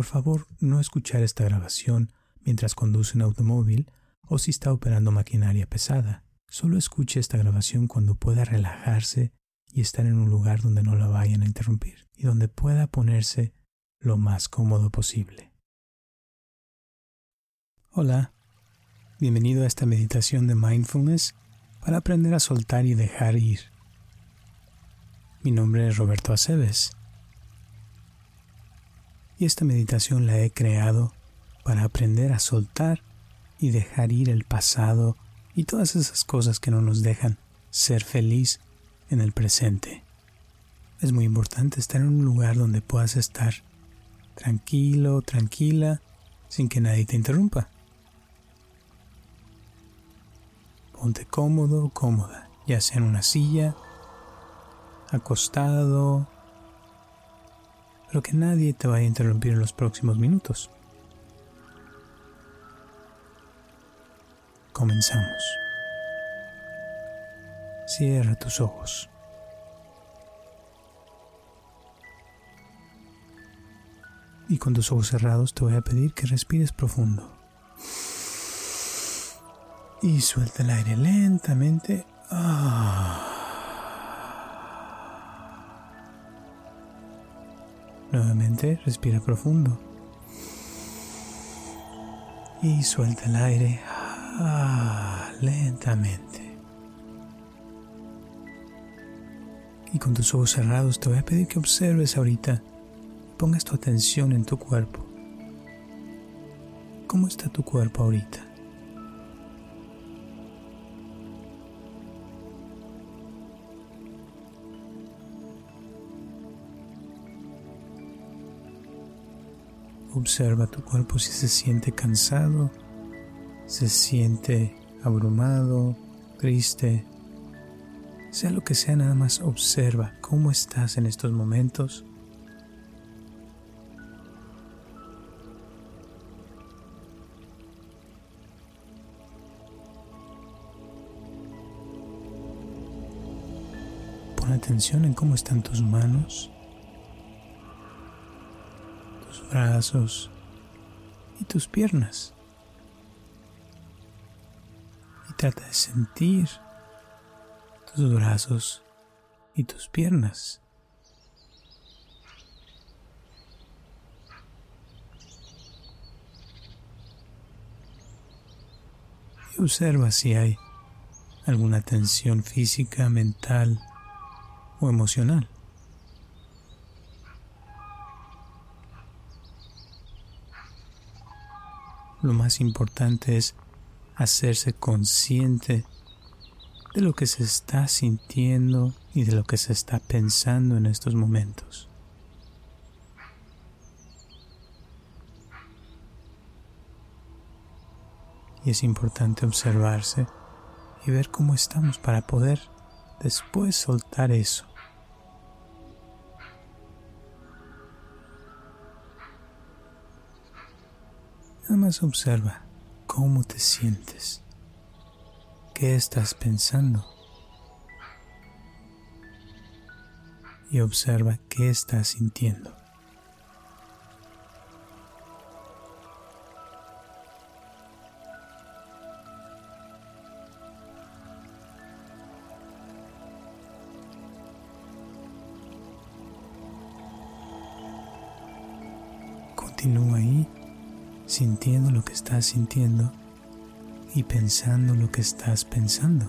Por favor, no escuchar esta grabación mientras conduce un automóvil o si está operando maquinaria pesada. Solo escuche esta grabación cuando pueda relajarse y estar en un lugar donde no la vayan a interrumpir y donde pueda ponerse lo más cómodo posible. Hola, bienvenido a esta meditación de mindfulness para aprender a soltar y dejar ir. Mi nombre es Roberto Aceves y esta meditación la he creado para aprender a soltar y dejar ir el pasado y todas esas cosas que no nos dejan ser feliz en el presente. Es muy importante estar en un lugar donde puedas estar tranquilo, tranquila, sin que nadie te interrumpa. Ponte cómodo, cómoda, ya sea en una silla, acostado, pero que nadie te vaya a interrumpir en los próximos minutos. Comenzamos. Cierra tus ojos. Y con tus ojos cerrados te voy a pedir que respires profundo. Y suelta el aire lentamente. Ah. Nuevamente respira profundo. Y suelta el aire ah, lentamente. Y con tus ojos cerrados te voy a pedir que observes ahorita, pongas tu atención en tu cuerpo. ¿Cómo está tu cuerpo ahorita? Observa tu cuerpo si se siente cansado, se siente abrumado, triste. Sea lo que sea, nada más observa cómo estás en estos momentos. Pon atención en cómo están tus manos brazos y tus piernas. Y trata de sentir tus brazos y tus piernas. Y observa si hay alguna tensión física, mental o emocional. Lo más importante es hacerse consciente de lo que se está sintiendo y de lo que se está pensando en estos momentos. Y es importante observarse y ver cómo estamos para poder después soltar eso Nada más observa cómo te sientes, qué estás pensando y observa qué estás sintiendo. Continúa ahí sintiendo lo que estás sintiendo y pensando lo que estás pensando.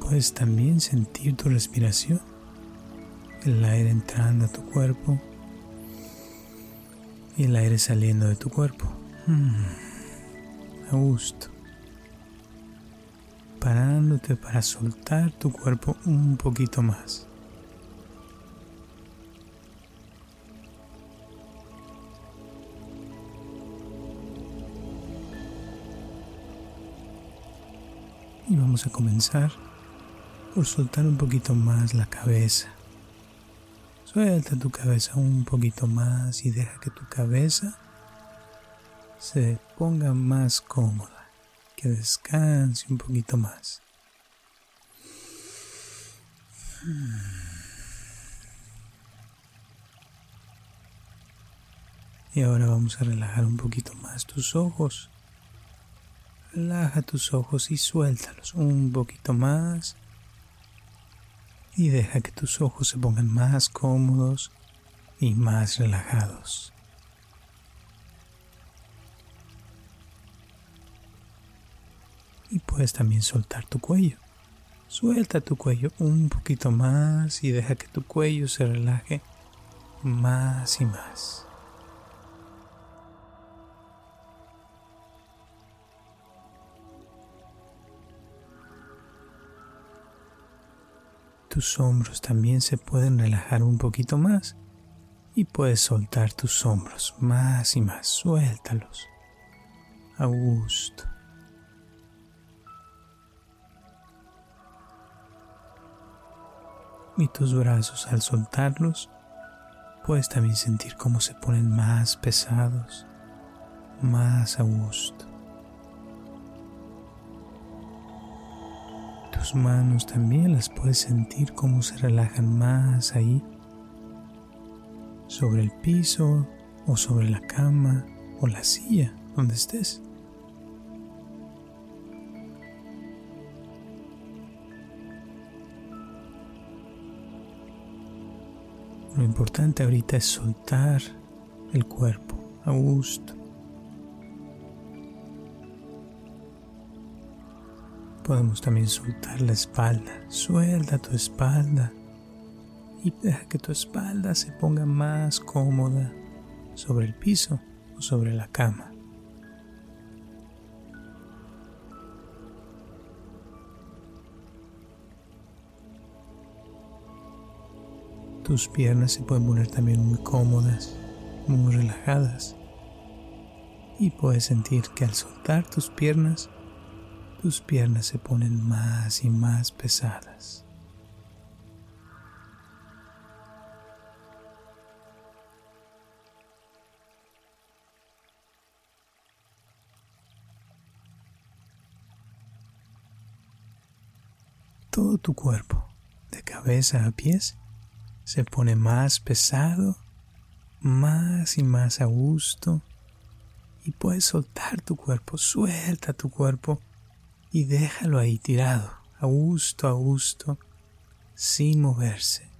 Puedes también sentir tu respiración, el aire entrando a tu cuerpo y el aire saliendo de tu cuerpo. Mm, a gusto. Parándote para soltar tu cuerpo un poquito más. Y vamos a comenzar por soltar un poquito más la cabeza Suelta tu cabeza un poquito más y deja que tu cabeza se ponga más cómoda, que descanse un poquito más. Y ahora vamos a relajar un poquito más tus ojos. Relaja tus ojos y suéltalos un poquito más y deja que tus ojos se pongan más cómodos y más relajados. Y puedes también soltar tu cuello. Suelta tu cuello un poquito más y deja que tu cuello se relaje más y más. Tus hombros también se pueden relajar un poquito más y puedes soltar tus hombros más y más. Suéltalos. A gusto. Y tus brazos al soltarlos, puedes también sentir cómo se ponen más pesados, más a gusto. Tus manos también las puedes sentir cómo se relajan más ahí, sobre el piso o sobre la cama o la silla donde estés. Lo importante ahorita es soltar el cuerpo a gusto. Podemos también soltar la espalda. Suelta tu espalda y deja que tu espalda se ponga más cómoda sobre el piso o sobre la cama. Tus piernas se pueden poner también muy cómodas, muy relajadas. Y puedes sentir que al soltar tus piernas tus piernas se ponen más y más pesadas. Todo tu cuerpo, de cabeza a pies, se pone más pesado, más y más a gusto, y puedes soltar tu cuerpo, suelta tu cuerpo y déjalo ahí tirado, a gusto, a gusto, sin moverse,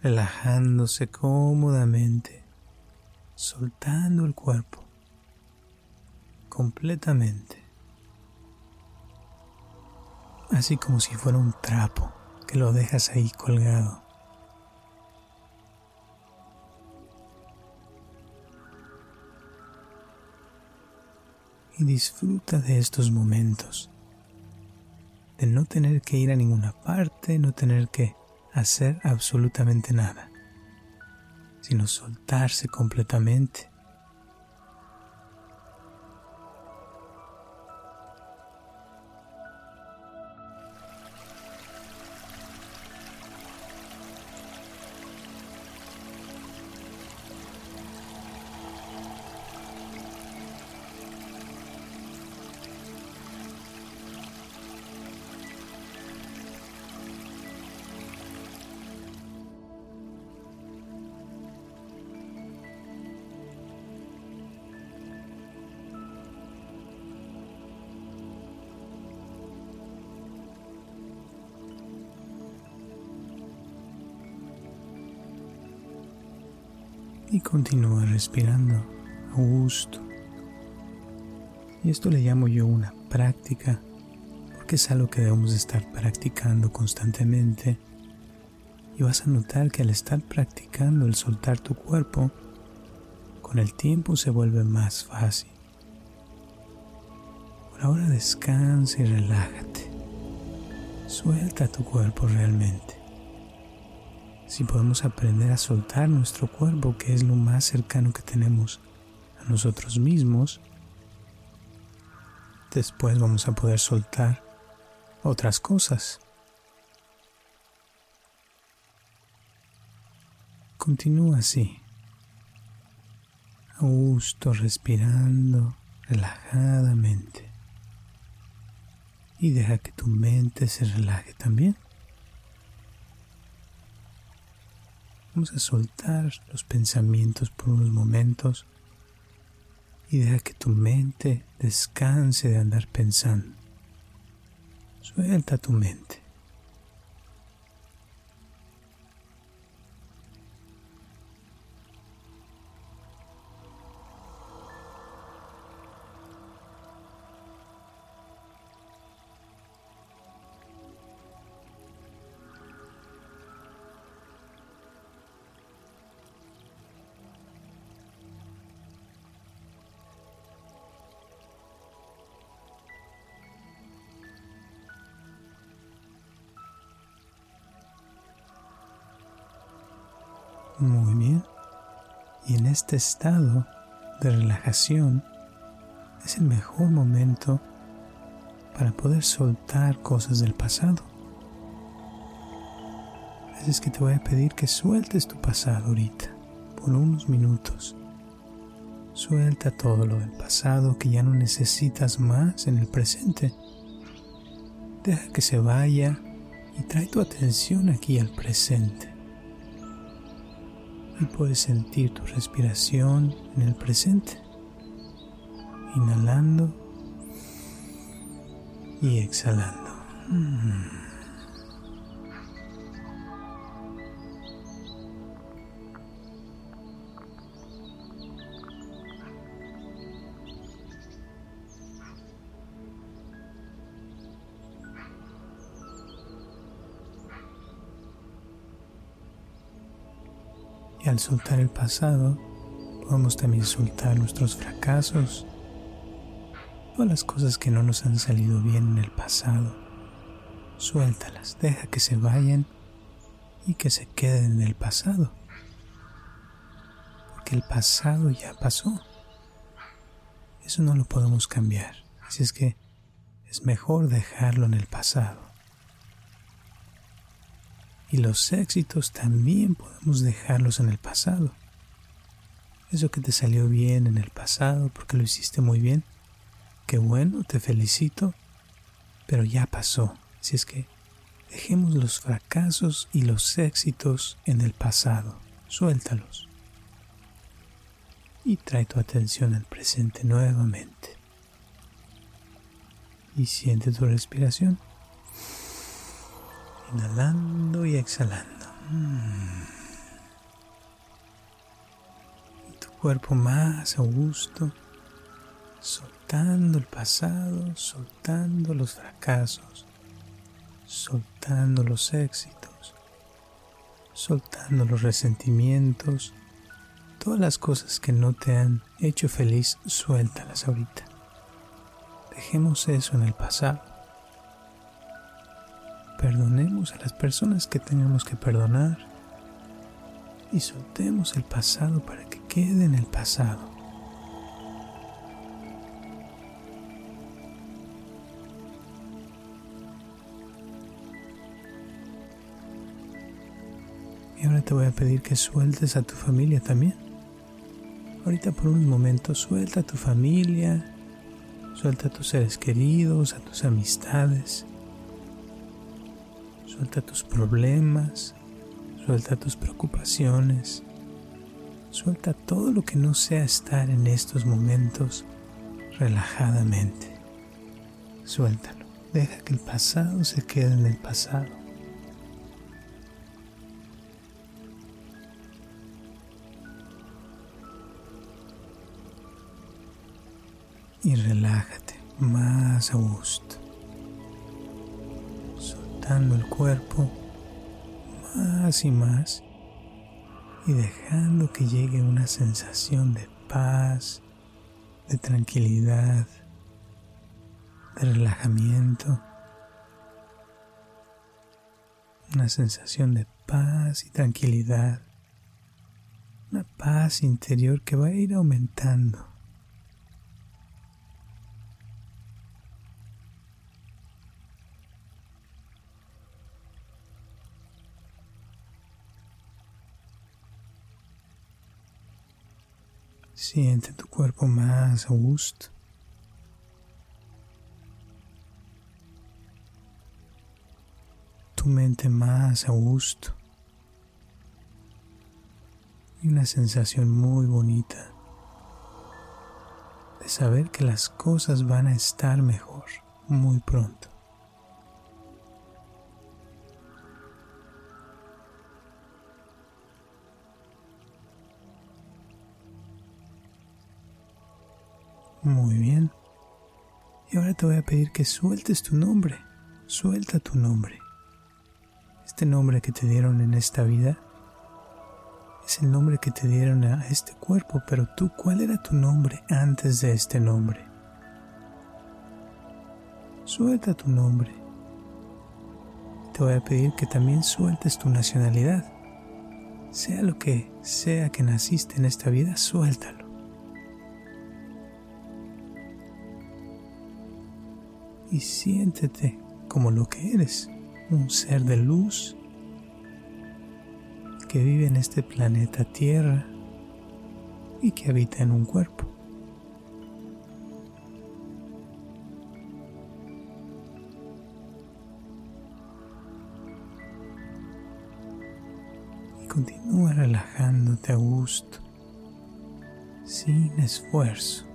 relajándose cómodamente, soltando el cuerpo completamente, así como si fuera un trapo que lo dejas ahí colgado. Y disfruta de estos momentos, de no tener que ir a ninguna parte, no tener que hacer absolutamente nada, sino soltarse completamente continúa respirando a gusto. Y esto le llamo yo una práctica, porque es algo que debemos estar practicando constantemente. Y vas a notar que al estar practicando el soltar tu cuerpo, con el tiempo se vuelve más fácil. Por ahora descansa y relájate. Suelta tu cuerpo realmente si podemos aprender a soltar nuestro cuerpo, que es lo más cercano que tenemos a nosotros mismos, después vamos a poder soltar otras cosas. Continúa así, a gusto, respirando relajadamente. Y deja que tu mente se relaje también. Vamos a soltar los pensamientos por unos momentos y deja que tu mente descanse de andar pensando. Suelta tu mente. Muy bien. Y en este estado de relajación es el mejor momento para poder soltar cosas del pasado. Así es que te voy a pedir que sueltes tu pasado ahorita, por unos minutos. Suelta todo lo del pasado que ya no necesitas más en el presente. Deja que se vaya y trae tu atención aquí al presente y puedes sentir tu respiración en el presente, inhalando y exhalando. Mm. Soltar el pasado, podemos también soltar nuestros fracasos, todas las cosas que no nos han salido bien en el pasado. Suéltalas, deja que se vayan y que se queden en el pasado. Porque el pasado ya pasó. Eso no lo podemos cambiar. Así es que es mejor dejarlo en el pasado. Y los éxitos también podemos dejarlos en el pasado. Eso que te salió bien en el pasado porque lo hiciste muy bien, qué bueno, te felicito, pero ya pasó. Así es que dejemos los fracasos y los éxitos en el pasado, suéltalos. Y trae tu atención al presente nuevamente. Y siente tu respiración inhalando y exhalando. Mm. Tu cuerpo más a gusto, soltando el pasado, soltando los fracasos, soltando los éxitos, soltando los resentimientos, todas las cosas que no te han hecho feliz, suéltalas ahorita. Dejemos eso en el pasado Perdonemos a las personas que tengamos que perdonar y soltemos el pasado para que quede en el pasado. Y ahora te voy a pedir que sueltes a tu familia también. Ahorita por un momento suelta a tu familia, suelta a tus seres queridos, a tus amistades. Suelta tus problemas, suelta tus preocupaciones, suelta todo lo que no sea estar en estos momentos relajadamente. Suéltalo, deja que el pasado se quede en el pasado. Y relájate más a gusto el cuerpo más y más y dejando que llegue una sensación de paz, de tranquilidad, de relajamiento, una sensación de paz y tranquilidad, una paz interior que va a ir aumentando Siente tu cuerpo más a gusto. Tu mente más a gusto. Y una sensación muy bonita de saber que las cosas van a estar mejor muy pronto. Muy bien. Y ahora te voy a pedir que sueltes tu nombre. Suelta tu nombre. Este nombre que te dieron en esta vida es el nombre que te dieron a este cuerpo, pero tú, ¿cuál era tu nombre antes de este nombre? Suelta tu nombre. Te voy a pedir que también sueltes tu nacionalidad. Sea lo que sea que naciste en esta vida, suéltalo. Y siéntete como lo que eres, un ser de luz que vive en este planeta Tierra y que habita en un cuerpo. Y continúa relajándote a gusto, sin esfuerzo.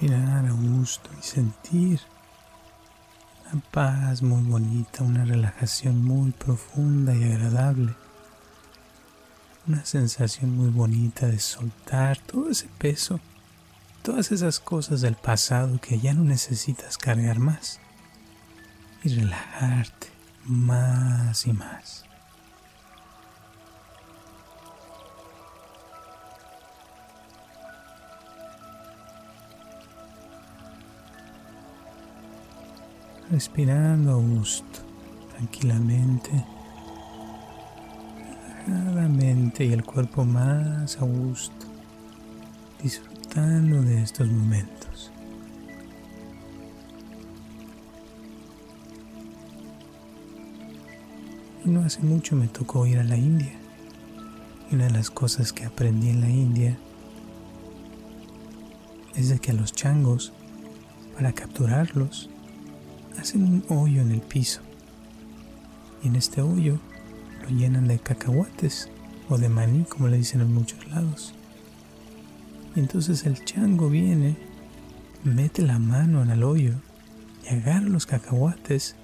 Respirar a gusto y sentir una paz muy bonita, una relajación muy profunda y agradable. Una sensación muy bonita de soltar todo ese peso, todas esas cosas del pasado que ya no necesitas cargar más y relajarte más y más. Respirando a gusto, tranquilamente, y el cuerpo más a gusto, disfrutando de estos momentos. Y no hace mucho me tocó ir a la India. Y una de las cosas que aprendí en la India es de que a los changos, para capturarlos, hacen un hoyo en el piso y en este hoyo lo llenan de cacahuates o de maní como le dicen en muchos lados. Y entonces el chango viene, mete la mano en el hoyo y agarra los cacahuates,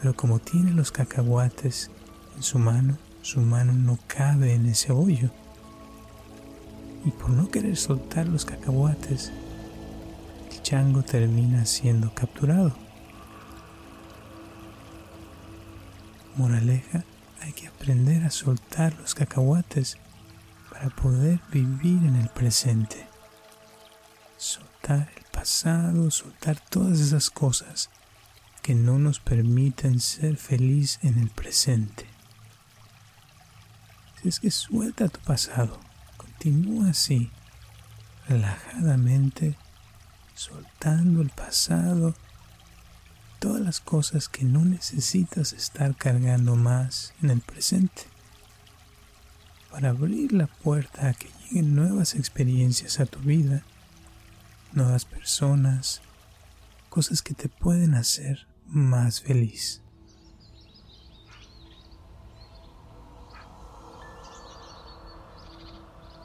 pero como tiene los cacahuates en su mano, su mano no cabe en ese hoyo. Y por no querer soltar los cacahuates, el chango termina siendo capturado. Moraleja, hay que aprender a soltar los cacahuates para poder vivir en el presente. Soltar el pasado, soltar todas esas cosas que no nos permiten ser feliz en el presente. Si es que suelta tu pasado, continúa así, relajadamente, soltando el pasado todas las cosas que no necesitas estar cargando más en el presente, para abrir la puerta a que lleguen nuevas experiencias a tu vida, nuevas personas, cosas que te pueden hacer más feliz.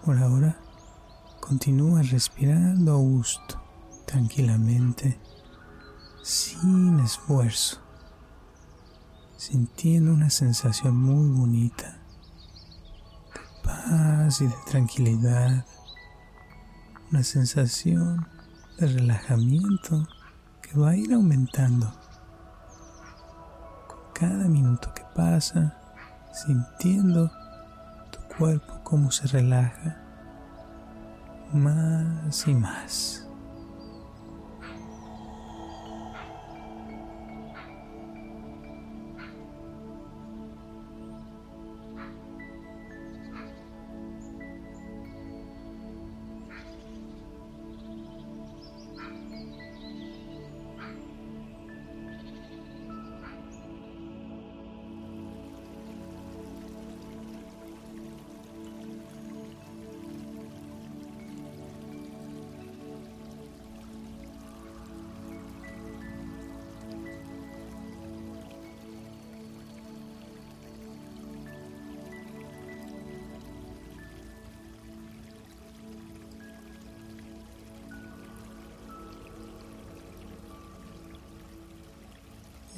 Por ahora, continúa respirando a gusto, tranquilamente sin esfuerzo, sintiendo una sensación muy bonita de paz y de tranquilidad, una sensación de relajamiento que va a ir aumentando con cada minuto que pasa, sintiendo tu cuerpo cómo se relaja más y más.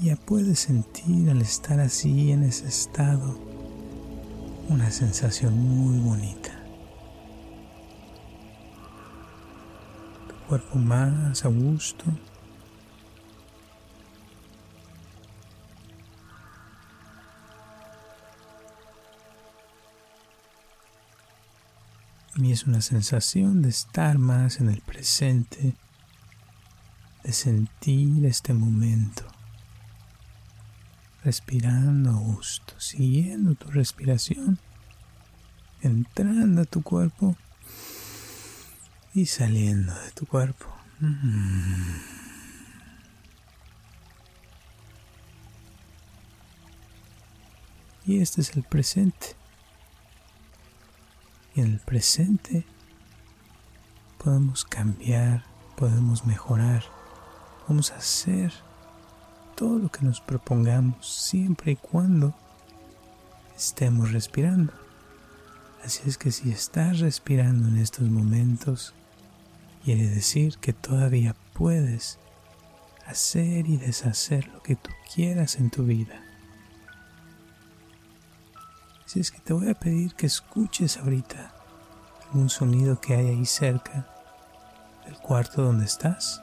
Ya puedes sentir al estar así en ese estado una sensación muy bonita. Tu cuerpo más a gusto. Y es una sensación de estar más en el presente, de sentir este momento respirando a gusto, siguiendo tu respiración, entrando a tu cuerpo y saliendo de tu cuerpo. Y este es el presente. Y en el presente podemos cambiar, podemos mejorar, vamos a hacer todo lo que nos propongamos siempre y cuando estemos respirando. Así es que si estás respirando en estos momentos, quiere decir que todavía puedes hacer y deshacer lo que tú quieras en tu vida. Así es que te voy a pedir que escuches ahorita algún sonido que hay ahí cerca del cuarto donde estás.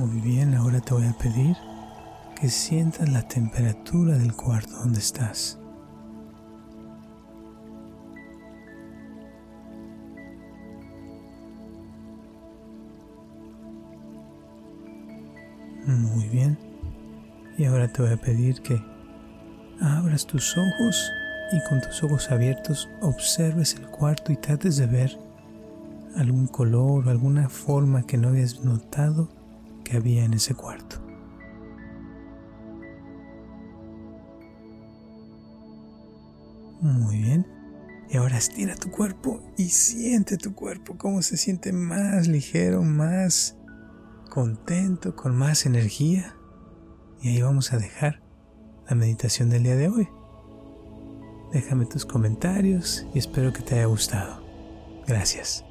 Muy bien, ahora te voy a pedir que sientas la temperatura del cuarto donde estás. Muy bien. Y ahora te voy a pedir que abras tus ojos y con tus ojos abiertos observes el cuarto y trates de ver algún color o alguna forma que no habías notado había en ese cuarto. Muy bien. Y ahora estira tu cuerpo y siente tu cuerpo cómo se siente más ligero, más contento, con más energía. Y ahí vamos a dejar la meditación del día de hoy. Déjame tus comentarios y espero que te haya gustado. Gracias.